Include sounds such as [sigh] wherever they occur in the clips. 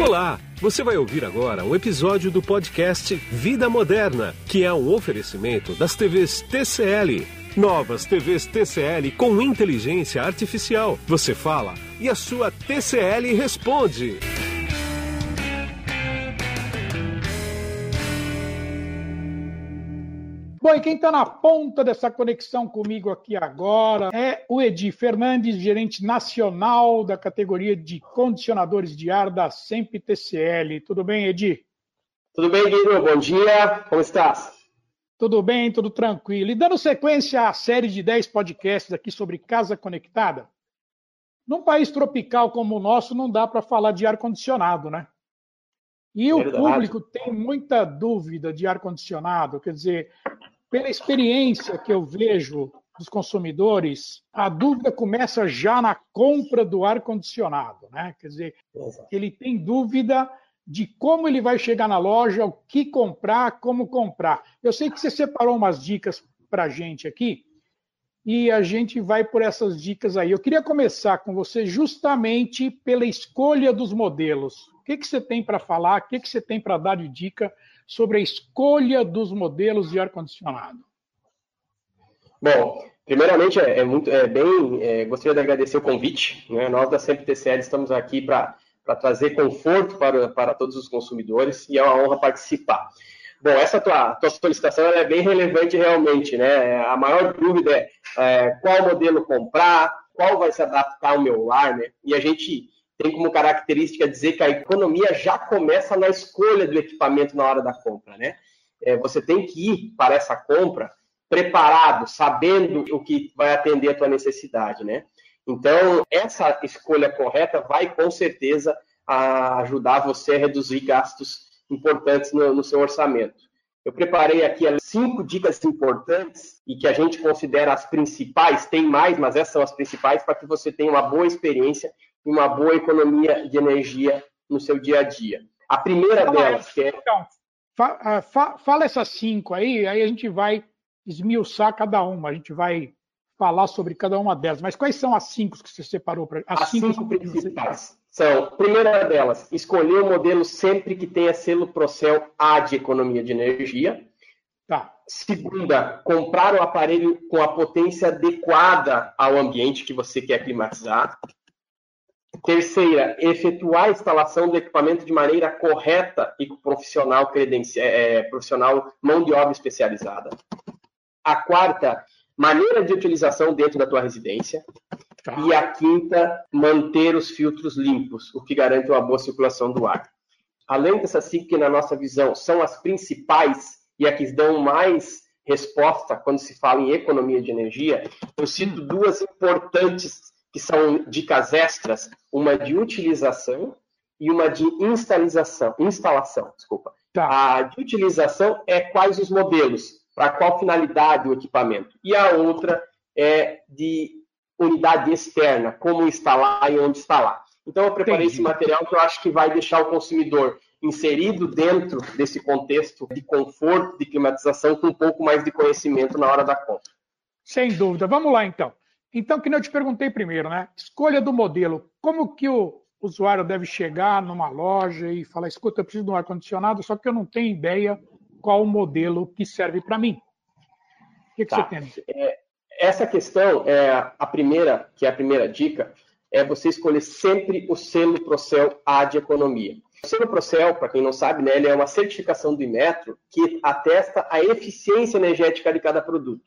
Olá! Você vai ouvir agora um episódio do podcast Vida Moderna, que é um oferecimento das TVs TCL. Novas TVs TCL com inteligência artificial. Você fala e a sua TCL responde. Bom, e quem está na ponta dessa conexão comigo aqui agora é o Edi Fernandes, gerente nacional da categoria de condicionadores de ar da SEMP TCL. Tudo bem, Edi? Tudo bem, Guido? Bom dia. Como estás? Tudo bem, tudo tranquilo. E dando sequência à série de 10 podcasts aqui sobre casa conectada, num país tropical como o nosso, não dá para falar de ar-condicionado, né? E o público tem muita dúvida de ar-condicionado, quer dizer, pela experiência que eu vejo dos consumidores, a dúvida começa já na compra do ar-condicionado, né? Quer dizer, ele tem dúvida de como ele vai chegar na loja, o que comprar, como comprar. Eu sei que você separou umas dicas para a gente aqui e a gente vai por essas dicas aí. Eu queria começar com você justamente pela escolha dos modelos. O que, que você tem para falar? O que, que você tem para dar de dica sobre a escolha dos modelos de ar-condicionado? Bom, primeiramente, é, é muito, é bem, é, gostaria de agradecer o convite. Né? Nós da Sempre TCL estamos aqui para trazer conforto para, para todos os consumidores e é uma honra participar. Bom, essa tua, tua solicitação é bem relevante realmente, né? A maior dúvida é, é, qual modelo comprar, qual vai se adaptar ao meu lar, né? E a gente tem como característica dizer que a economia já começa na escolha do equipamento na hora da compra, né? É, você tem que ir para essa compra preparado, sabendo o que vai atender a tua necessidade, né? Então, essa escolha correta vai com certeza ajudar você a reduzir gastos importantes no, no seu orçamento. Eu preparei aqui cinco dicas importantes e que a gente considera as principais, tem mais, mas essas são as principais, para que você tenha uma boa experiência uma boa economia de energia no seu dia a dia. A primeira então, delas, que é. Então, fa, fa, fala essas cinco aí, aí a gente vai esmiuçar cada uma, a gente vai falar sobre cada uma delas. Mas quais são as cinco que você separou para as, as cinco, cinco principais? São, primeira delas, escolher o um modelo sempre que tenha selo Procel A de economia de energia. Tá. Segunda, comprar o aparelho com a potência adequada ao ambiente que você quer climatizar. Terceira, efetuar a instalação do equipamento de maneira correta e com profissional, credenci... É, é, profissional mão de obra especializada. A quarta, maneira de utilização dentro da tua residência. Tá. E a quinta, manter os filtros limpos, o que garante uma boa circulação do ar. Além dessas cinco que, na nossa visão, são as principais e a que dão mais resposta quando se fala em economia de energia, eu cito duas importantes que são dicas extras, uma de utilização e uma de instalação. Instalação, desculpa. Tá. A de utilização é quais os modelos, para qual finalidade o equipamento. E a outra é de unidade externa, como instalar e onde instalar. Então, eu preparei Entendi. esse material que eu acho que vai deixar o consumidor inserido dentro desse contexto de conforto, de climatização, com um pouco mais de conhecimento na hora da compra. Sem dúvida. Vamos lá, então. Então, que eu te perguntei primeiro, né? Escolha do modelo. Como que o usuário deve chegar numa loja e falar, escuta, eu preciso de um ar-condicionado, só que eu não tenho ideia qual o modelo que serve para mim. O que, que tá. você tem? É, essa questão, é a primeira, que é a primeira dica, é você escolher sempre o selo Procel A de economia. O selo Procel, para quem não sabe, né, ele é uma certificação do Inmetro que atesta a eficiência energética de cada produto.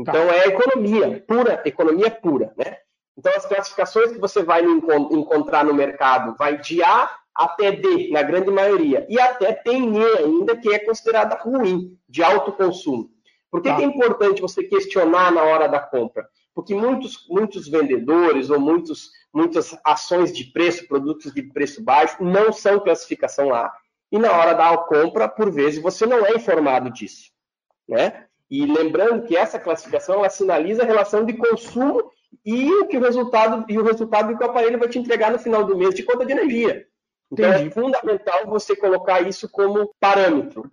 Então, tá. é economia, pura, economia pura, né? Então, as classificações que você vai encontrar no mercado vai de A até D, na grande maioria, e até tem E ainda, que é considerada ruim, de alto consumo. Por que, tá. que é importante você questionar na hora da compra? Porque muitos, muitos vendedores ou muitos, muitas ações de preço, produtos de preço baixo, não são classificação lá. E na hora da compra, por vezes, você não é informado disso. Né? E lembrando que essa classificação ela sinaliza a relação de consumo e o que o resultado e o resultado que o aparelho vai te entregar no final do mês de conta de energia. Então é Entendi. é fundamental você colocar isso como parâmetro.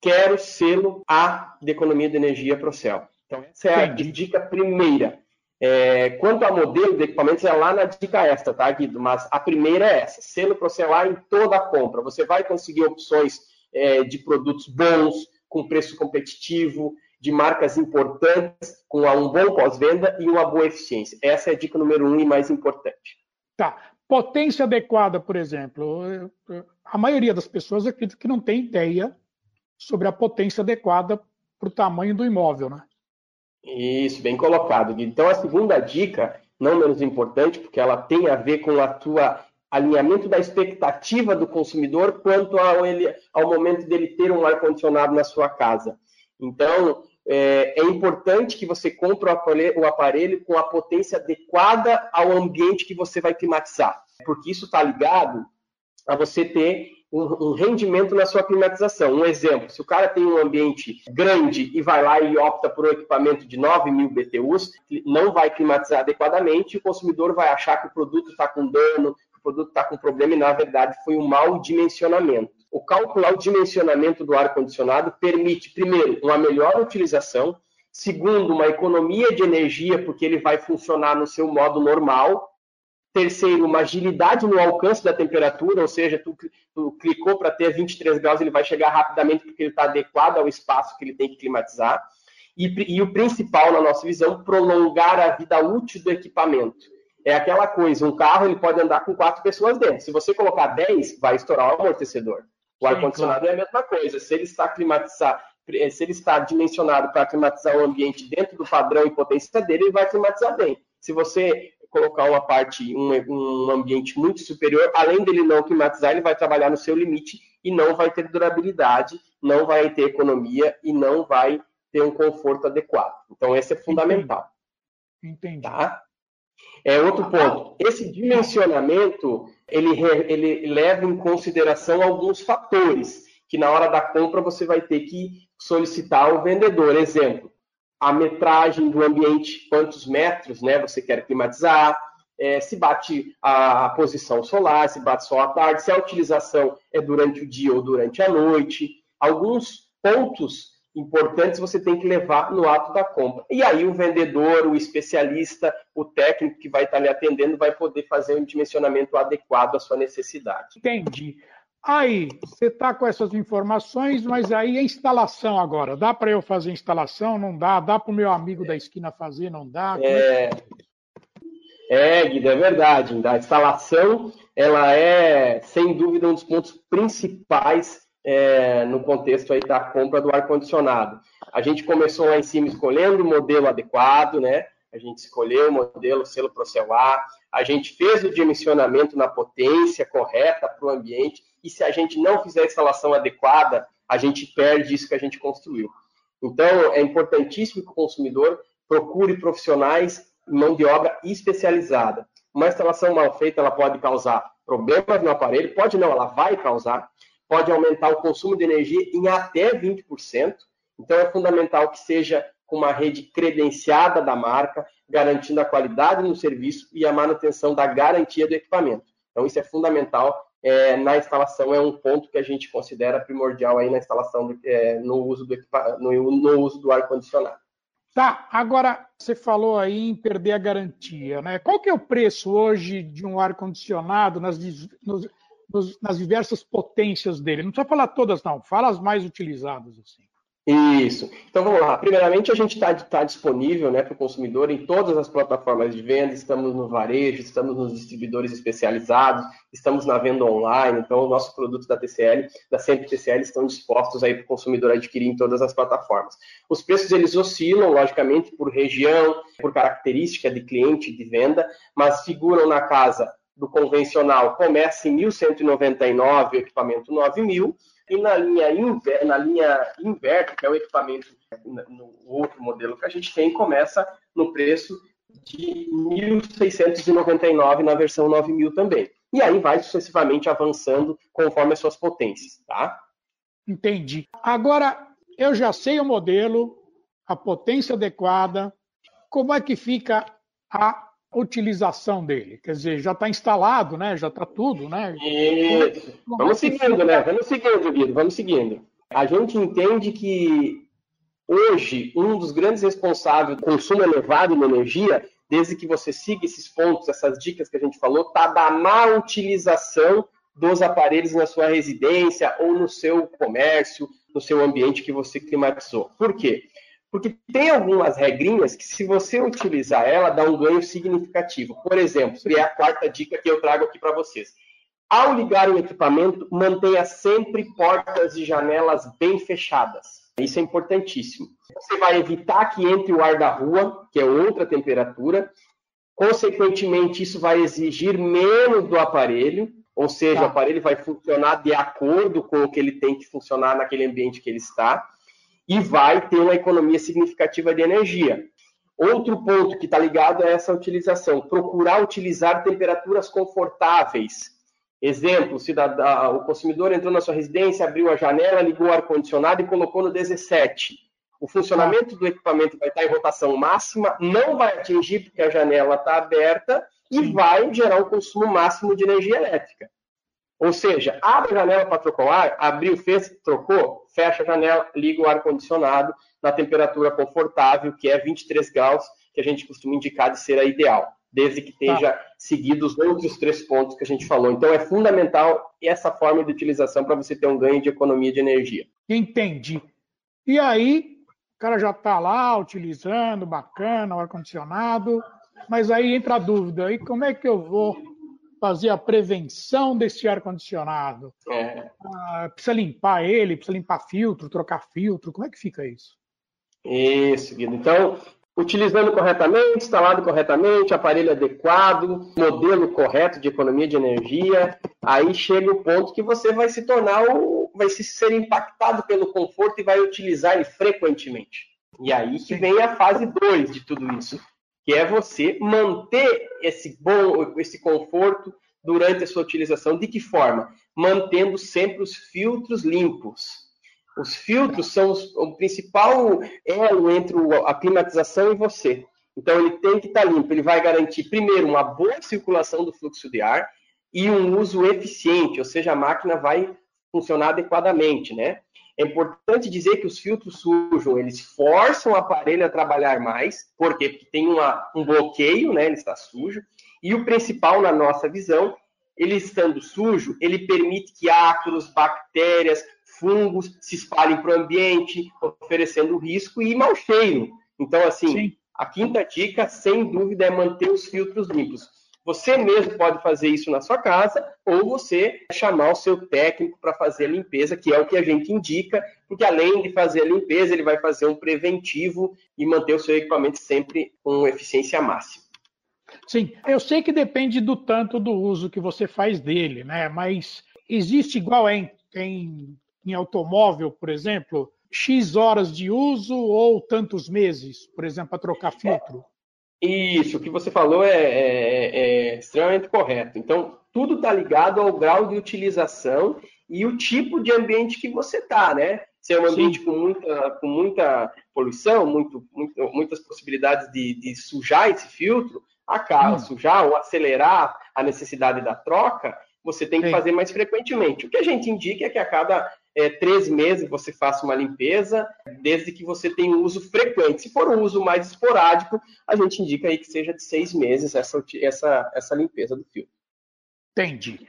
Quero selo A de economia de energia para o céu. Então essa é a dica primeira. É, quanto a modelo de equipamentos, é lá na dica extra, tá, Guido? Mas a primeira é essa: selo Procelar em toda a compra. Você vai conseguir opções é, de produtos bons, com preço competitivo, de marcas importantes, com um bom pós-venda e uma boa eficiência. Essa é a dica número um e mais importante. Tá. Potência adequada, por exemplo. A maioria das pessoas acredita que não tem ideia sobre a potência adequada para o tamanho do imóvel, né? Isso, bem colocado. Então, a segunda dica, não menos importante, porque ela tem a ver com a tua alinhamento da expectativa do consumidor quanto ao, ele, ao momento dele ter um ar-condicionado na sua casa. Então, é, é, importante que você compre o aparelho, o aparelho, com a potência adequada ao ambiente que você vai climatizar, porque isso está ligado a você ter um, rendimento na sua climatização. Um exemplo, se o cara tem um ambiente grande e vai lá e opta por um equipamento de 9 mil BTUs, não vai climatizar adequadamente, o consumidor vai achar que o produto está com dano, que o produto está com problema, e na verdade foi um mau dimensionamento. O calcular o dimensionamento do ar-condicionado permite, primeiro, uma melhor utilização, segundo, uma economia de energia, porque ele vai funcionar no seu modo normal, Terceiro, uma agilidade no alcance da temperatura, ou seja, tu, tu clicou para ter 23 graus, ele vai chegar rapidamente porque ele está adequado ao espaço que ele tem que climatizar. E, e, o principal, na nossa visão, prolongar a vida útil do equipamento. É aquela coisa, um carro ele pode andar com quatro pessoas dentro. Se você colocar 10, vai estourar o amortecedor. O ar-condicionado claro. é a mesma coisa. Se ele está climatizar, se ele está dimensionado para climatizar o ambiente dentro do padrão e potência dele, ele vai climatizar bem. Se você colocar uma parte, um, um ambiente muito superior, além dele não climatizar, ele vai trabalhar no seu limite e não vai ter durabilidade, não vai ter economia e não vai ter um conforto adequado. Então, esse é fundamental. Entendi. Tá? É outro ponto. Esse dimensionamento ele, ele leva em consideração alguns fatores que na hora da compra você vai ter que solicitar ao vendedor. Exemplo: a metragem do ambiente, quantos metros né, você quer climatizar, é, se bate a, posição solar, se bate só à tarde, se a utilização é durante o dia ou durante a noite. Alguns pontos importantes você tem que levar no ato da compra. E aí o vendedor, o especialista, o técnico que vai estar lhe atendendo vai poder fazer um dimensionamento adequado à sua necessidade. Entendi. Aí, você está com essas informações, mas aí a instalação agora. Dá para eu fazer instalação? Não dá? Dá para o meu amigo da esquina fazer? Não dá? É, é, Guido, é verdade. A instalação, ela é, sem dúvida, um dos pontos principais é, no contexto aí da compra do ar-condicionado. A gente começou lá em cima escolhendo o modelo adequado, né? A gente escolheu o modelo selo Procelar, a gente fez o dimensionamento na potência correta para o ambiente, e se a gente não fizer a instalação adequada, a gente perde isso que a gente construiu. Então, é importantíssimo que o consumidor procure profissionais mão de obra especializada. Uma instalação mal feita, ela pode causar problemas no aparelho, pode não, ela vai causar, pode aumentar o consumo de energia em até 20%. Então, é fundamental que seja com uma rede credenciada da marca, garantindo a qualidade no serviço e a manutenção da garantia do equipamento. Então, isso é fundamental é, na instalação, é um ponto que a gente considera primordial aí na instalação, do, é, no uso do, no, no uso do ar-condicionado. Tá, agora você falou aí em perder a garantia, né? Qual que é o preço hoje de um ar-condicionado nas, nas diversas potências dele? Não precisa falar todas, não, fala as mais utilizadas. Assim. Isso. Então vamos lá. Primeiramente, a gente está tá disponível né, para o consumidor em todas as plataformas de venda. Estamos no varejo, estamos nos distribuidores especializados, estamos na venda online. Então, os nossos produtos da TCL, da Sempre TCL, estão dispostos aí para o consumidor adquirir em todas as plataformas. Os preços eles oscilam, logicamente, por região, por característica de cliente de venda, mas figuram na casa do convencional. Começa em 1.199, equipamento 9.000 e na linha, inver, na linha inverter, que é o equipamento no outro modelo que a gente tem, começa no preço de 1.699 na versão 9.000 também. E aí vai sucessivamente avançando conforme as suas potências, tá? Entendi. Agora, eu já sei o modelo, a potência adequada, como é que fica a utilização dele? Quer dizer, já está instalado, né? Já está tudo, né? Isso. Vamos seguindo, né? Vamos seguindo, Guido, vamos seguindo. A gente entende que hoje um dos grandes responsáveis do consumo elevado de energia desde que você siga esses pontos, essas dicas que a gente falou, tá da má utilização dos aparelhos na sua residência ou no seu comércio, no seu ambiente que você climatizou. Por quê? Porque tem algumas regrinhas que, se você utilizar ela, dá um ganho significativo. Por exemplo, e é a quarta dica que eu trago aqui para vocês. Ao ligar o equipamento, mantenha sempre portas e janelas bem fechadas. Isso é importantíssimo. Você vai evitar que entre o ar da rua, que é outra temperatura. Consequentemente, isso vai exigir menos do aparelho, ou seja, tá. o aparelho vai funcionar de acordo com o que ele tem que funcionar naquele ambiente que ele está e vai ter uma economia significativa de energia. Outro ponto que está ligado a essa utilização, procurar utilizar temperaturas confortáveis. Exemplo, se o consumidor entrou na sua residência, abriu a janela, ligou o ar-condicionado e colocou no 17. O funcionamento do equipamento vai estar em rotação máxima, não vai atingir porque a janela está aberta e vai gerar um consumo máximo de energia elétrica. Ou seja, abre a janela para trocar o ar, abriu, fez, trocou, fecha a janela, liga o ar-condicionado na temperatura confortável, que é 23 graus, que a gente costuma indicar de ser a ideal, desde que esteja tá. seguido os outros três pontos que a gente falou. Então, é fundamental essa forma de utilização para você ter um ganho de economia de energia. Entendi. E aí, o cara já está lá utilizando, bacana, o ar-condicionado, mas aí entra a dúvida, e como é que eu vou fazer a prevenção desse ar-condicionado? É. Ah, precisa limpar ele, precisa limpar filtro, trocar filtro, como é que fica isso? Isso, Guido. Então, utilizando corretamente, instalado corretamente, aparelho adequado, modelo correto de economia de energia, aí chega o ponto que você vai se tornar o, vai se ser impactado pelo conforto e vai utilizar ele frequentemente. E aí que vem a fase 2 de tudo isso, que é você manter esse bom, esse conforto durante a sua utilização. De que forma? Mantendo sempre os filtros limpos. Os filtros são os, o principal elo entre a climatização e você. Então, ele tem que estar limpo. Ele vai garantir, primeiro, uma boa circulação do fluxo de ar e um uso eficiente, ou seja, a máquina vai funcionar adequadamente, né? É importante dizer que os filtros sujos, eles forçam o aparelho a trabalhar mais, por quê? Porque tem uma, um bloqueio, né? Ele está sujo. E o principal, na nossa visão, ele estando sujo, ele permite que ácaros, bactérias, fungos se espalhem para o ambiente, oferecendo risco e mau cheiro. Então, assim, Sim. a quinta dica, sem dúvida, é manter os filtros limpos. Você mesmo pode fazer isso na sua casa ou você chamar o seu técnico para fazer a limpeza, que é o que a gente indica, porque além de fazer a limpeza, ele vai fazer um preventivo e manter o seu equipamento sempre com eficiência máxima. Sim, eu sei que depende do tanto do uso que você faz dele, né? Mas existe igual em, em, em automóvel, por exemplo, X horas de uso ou tantos meses, por exemplo, para trocar filtro? Isso, o que você falou é, é, é extremamente correto. Então, tudo está ligado ao grau de utilização e o tipo de ambiente que você está, né? Se é um ambiente com muita, com muita poluição, muito, muito, muitas possibilidades de, de, sujar esse filtro, acaba hum. sujar ou acelerar a necessidade da troca, você tem que Sim. fazer mais frequentemente. O que a gente indica é que a cada é, três meses você faça uma limpeza, desde que você tenha um uso frequente. Se for um uso mais esporádico, a gente indica aí que seja de seis meses essa, essa, essa limpeza do filtro. Entendi.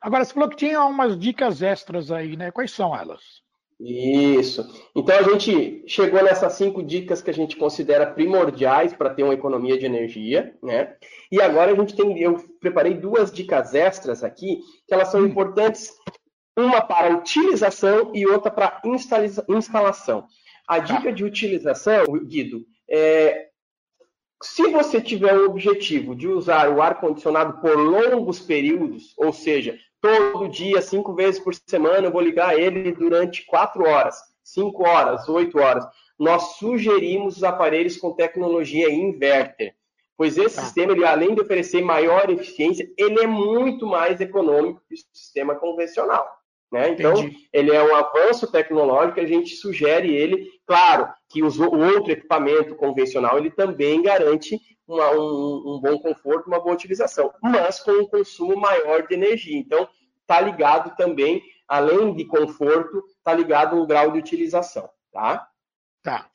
Agora, você falou que tinha umas dicas extras aí, né? Quais são elas? Isso. Então a gente chegou nessas cinco dicas que a gente considera primordiais para ter uma economia de energia, né? E agora a gente tem, eu preparei duas dicas extras aqui que elas são hum. importantes uma para utilização e outra para instalação. A tá. dica de utilização, Guido, é se você tiver o objetivo de usar o ar-condicionado por longos períodos, ou seja, todo dia, cinco vezes por semana, eu vou ligar ele durante quatro horas, cinco horas, oito horas, nós sugerimos os aparelhos com tecnologia inverter. Pois esse tá. sistema, ele, além de oferecer maior eficiência, ele é muito mais econômico que o sistema convencional. Né? Então, Entendi. ele é um avanço tecnológico, a gente sugere ele, claro, que o outro equipamento convencional ele também garante uma, um, um, bom conforto, uma boa utilização, mas com um consumo maior de energia. Então, está ligado também, além de conforto, está ligado ao grau de utilização. Tá? Tá.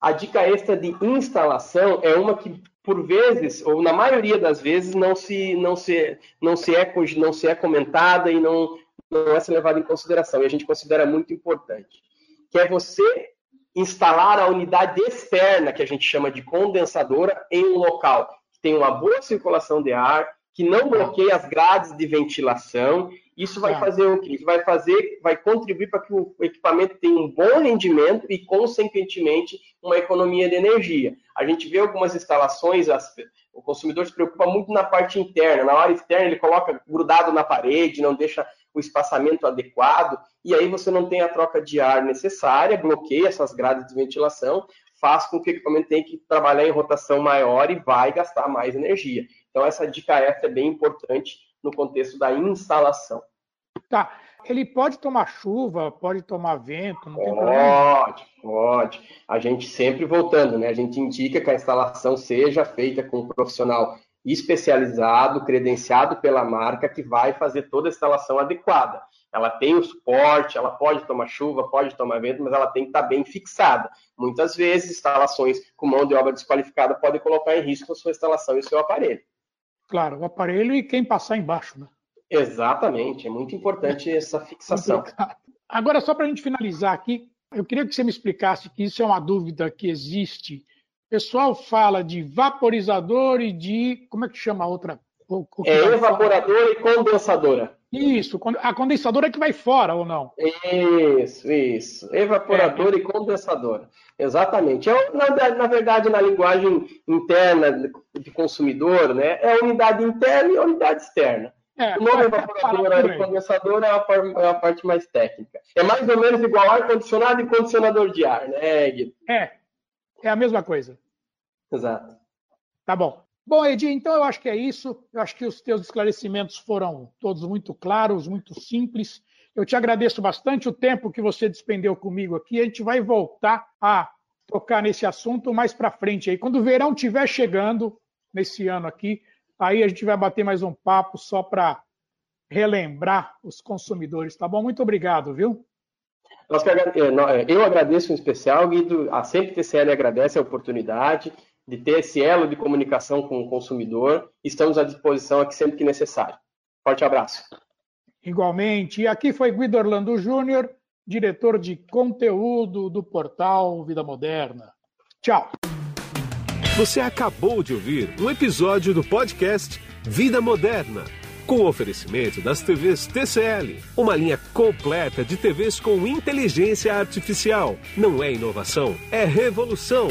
A dica extra de instalação é uma que por vezes, ou na maioria das vezes, não se, não se, não se, é, não se é comentada e não, não é se levada em consideração. E a gente considera muito importante. Que é você instalar a unidade externa, que a gente chama de condensadora, em um local que tem uma boa circulação de ar, que não bloqueie as grades de ventilação. Isso vai fazer o quê? Vai fazer, vai contribuir para que o equipamento tenha um bom rendimento e, consequentemente, uma economia de energia. A gente vê algumas instalações, as, o consumidor se preocupa muito na parte interna, na hora externa ele coloca grudado na parede, não deixa o espaçamento adequado, e aí você não tem a troca de ar necessária, bloqueia essas grades de ventilação, faz com que o equipamento tenha que trabalhar em rotação maior e vai gastar mais energia. Então, essa dica F é bem importante no contexto da instalação. Tá. Ele pode tomar chuva, pode tomar vento, não tem pode, problema? Pode, pode. A gente sempre voltando, né? A gente indica que a instalação seja feita com um profissional especializado, credenciado pela marca, que vai fazer toda a instalação adequada. Ela tem o suporte, ela pode tomar chuva, pode tomar vento, mas ela tem que estar bem fixada. Muitas vezes, instalações com mão de obra desqualificada podem colocar em risco a sua instalação e o seu aparelho. Claro, o aparelho e quem passar embaixo, né? Exatamente, é muito importante [laughs] essa fixação. Agora, só para a gente finalizar aqui, eu queria que você me explicasse que isso é uma dúvida que existe. O pessoal fala de vaporizador e de. Como é que chama a outra? O, o é evaporadora e condensadora. Isso, a condensadora é que vai fora ou não? Isso, isso. Evaporadora é. e condensadora. Exatamente. É, na, na, verdade, na linguagem interna de consumidor, né, é a unidade interna e a unidade externa. É, o nome evaporadora e condensadora é a, é a, parte mais técnica. É mais ou menos igual ar-condicionado e condicionador de ar, né, Guido? É, é a mesma coisa. Exato. Tá bom. Bom, Edi, então eu acho que é isso. Eu acho que os teus esclarecimentos foram todos muito claros, muito simples. Eu te agradeço bastante o tempo que você despendeu comigo aqui. A gente vai voltar a tocar nesse assunto mais para frente aí. Quando o verão estiver chegando, nesse ano aqui, aí a gente vai bater mais um papo só para relembrar os consumidores, tá bom? Muito obrigado, viu? Eu agradeço em especial, Guido. A Sempre TCL agradece a oportunidade de ter esse elo de comunicação com o consumidor. Estamos à disposição aqui sempre que necessário. Forte abraço. Igualmente. E aqui foi Guido Orlando Júnior, diretor de conteúdo do portal Vida Moderna. Tchau. Você acabou de ouvir um episódio do podcast Vida Moderna, com o oferecimento das TVs TCL, uma linha completa de TVs com inteligência artificial. Não é inovação, é revolução.